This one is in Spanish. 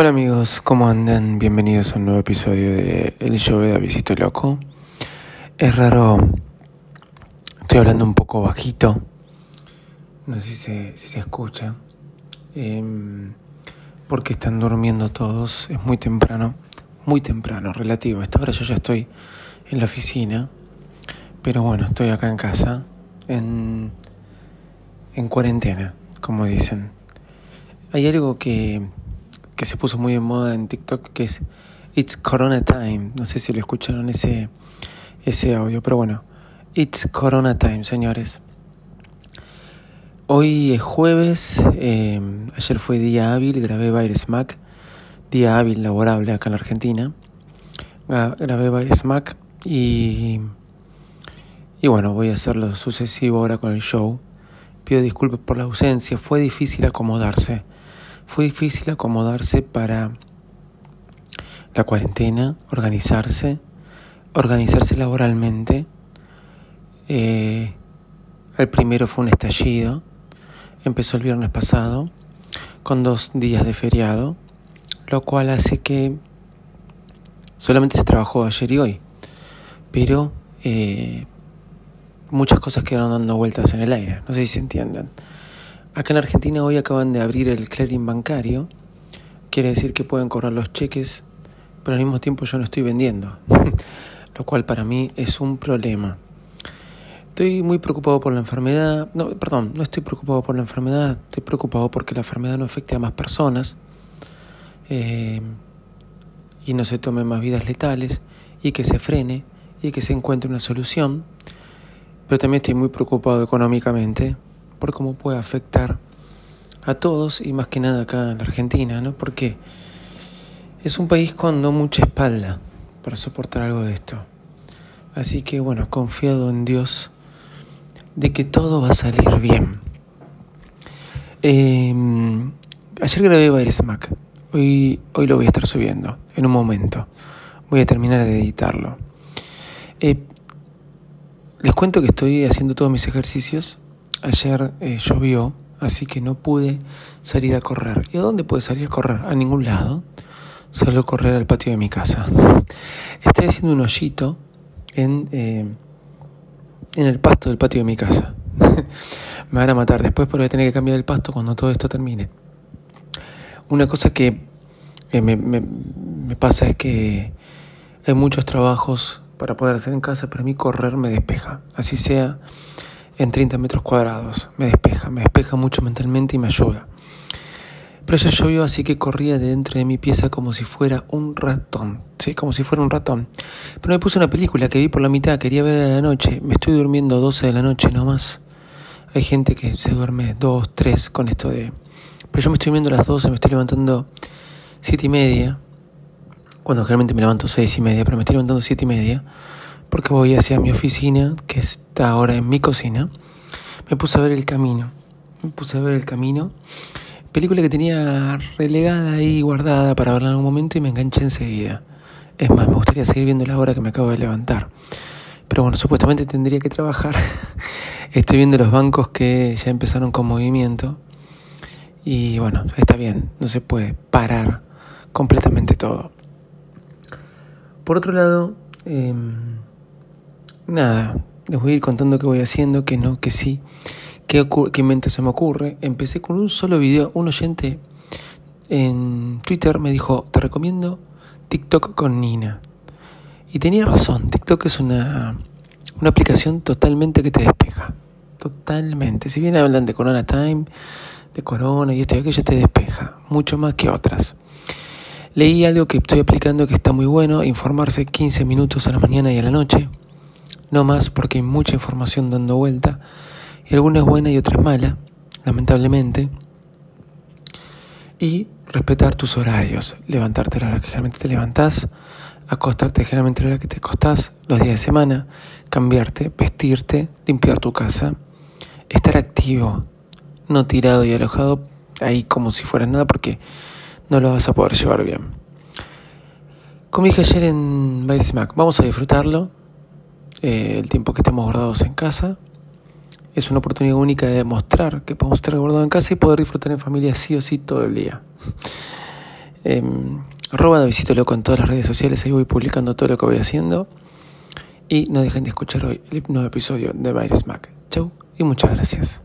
Hola amigos, ¿cómo andan? Bienvenidos a un nuevo episodio de El Show de Avisito Loco. Es raro, estoy hablando un poco bajito, no sé si se, escucha, em, porque están durmiendo todos, es muy temprano, muy temprano, relativo. Esta hora yo ya estoy en la oficina, pero bueno, estoy acá en casa, en, en cuarentena, como dicen. Hay algo que que se puso muy en moda en TikTok, que es It's Corona Time. No sé si lo escucharon ese, ese audio, pero bueno, It's Corona Time, señores. Hoy es jueves, eh, ayer fue día hábil, grabé Baile Smack, día hábil laborable acá en la Argentina. Grabé Baile Smack y, y bueno, voy a hacer lo sucesivo ahora con el show. Pido disculpas por la ausencia, fue difícil acomodarse fue difícil acomodarse para la cuarentena, organizarse, organizarse laboralmente. Eh, el primero fue un estallido, empezó el viernes pasado, con dos días de feriado, lo cual hace que solamente se trabajó ayer y hoy, pero eh, muchas cosas quedaron dando vueltas en el aire, no sé si se entienden. Acá en Argentina hoy acaban de abrir el clearing bancario. Quiere decir que pueden cobrar los cheques, pero al mismo tiempo yo no estoy vendiendo. Lo cual para mí es un problema. Estoy muy preocupado por la enfermedad. No, perdón, no estoy preocupado por la enfermedad. Estoy preocupado porque la enfermedad no afecte a más personas. Eh, y no se tomen más vidas letales. Y que se frene. Y que se encuentre una solución. Pero también estoy muy preocupado económicamente por cómo puede afectar a todos y más que nada acá en la Argentina, ¿no? Porque es un país con no mucha espalda para soportar algo de esto. Así que bueno, confiado en Dios de que todo va a salir bien. Em, ayer grabé Baile Smack. Hoy, hoy lo voy a estar subiendo en un momento. Voy a terminar de editarlo. Eh, les cuento que estoy haciendo todos mis ejercicios Ayer eh, llovió, así que no pude salir a correr. ¿Y a dónde pude salir a correr? A ningún lado. Solo correr al patio de mi casa. Estoy haciendo un hoyito en, eh, en el pasto del patio de mi casa. me van a matar después, pero voy a tener que cambiar el pasto cuando todo esto termine. Una cosa que eh, me, me, me pasa es que hay muchos trabajos para poder hacer en casa, pero a mí correr me despeja. Así sea en 30 metros cuadrados. Me despeja, me despeja mucho mentalmente y me ayuda. Pero ya llovió, así que corría dentro de mi pieza como si fuera un ratón. Sí, como si fuera un ratón. Pero me puse una película que vi por la mitad, quería ver a la noche. Me estoy durmiendo a 12 de la noche nomás. Hay gente que se duerme 2, 3 con esto de... Pero yo me estoy durmiendo a las 12, me estoy levantando 7 y media. Cuando generalmente me levanto 6 y media, pero me estoy levantando 7 y media porque voy hacia mi oficina, que está ahora en mi cocina, me puse a ver El Camino. Me puse a ver El Camino, película que tenía relegada ahí guardada para verla en algún momento y me enganché enseguida. Es más, me gustaría seguir viendo la hora que me acabo de levantar. Pero bueno, supuestamente tendría que trabajar. Estoy viendo los bancos que ya empezaron con movimiento. Y bueno, está bien, no se puede parar completamente todo. Por otro lado, eh, nada, les voy a ir contando qué voy haciendo, qué no, qué sí, qué, qué mente se me ocurre. Empecé con un solo video, un oyente en Twitter me dijo, te recomiendo TikTok con Nina. Y tenía razón, TikTok es una, una aplicación totalmente que te despeja. Totalmente. Si bien hablan de Corona Time, de Corona y esto y aquello, te despeja. Mucho más que otras. Leí algo que estoy aplicando que está muy bueno, informarse 15 minutos a la mañana y a la noche no más porque hay mucha información dando vuelta, y alguna es buena y otra es mala, lamentablemente. Y respetar tus horarios, levantarte a la hora que generalmente te levantás, acostarte generalmente a la hora que te acostás los días de semana, cambiarte, vestirte, limpiar tu casa, estar activo, no tirado y alojado ahí como si fuera nada porque no lo vas a poder llevar bien. Como dije ayer en Baile Smack, vamos a disfrutarlo, eh, el tiempo que estemos guardados en casa. Es una oportunidad única de demostrar que podemos estar guardados en casa y poder disfrutar en familia sí o sí todo el día. Eh, arroba Visito Loco en todas las redes sociales, ahí voy publicando todo lo que voy haciendo. Y no dejen de escuchar hoy el nuevo episodio de Virus Mac. Chau y muchas gracias.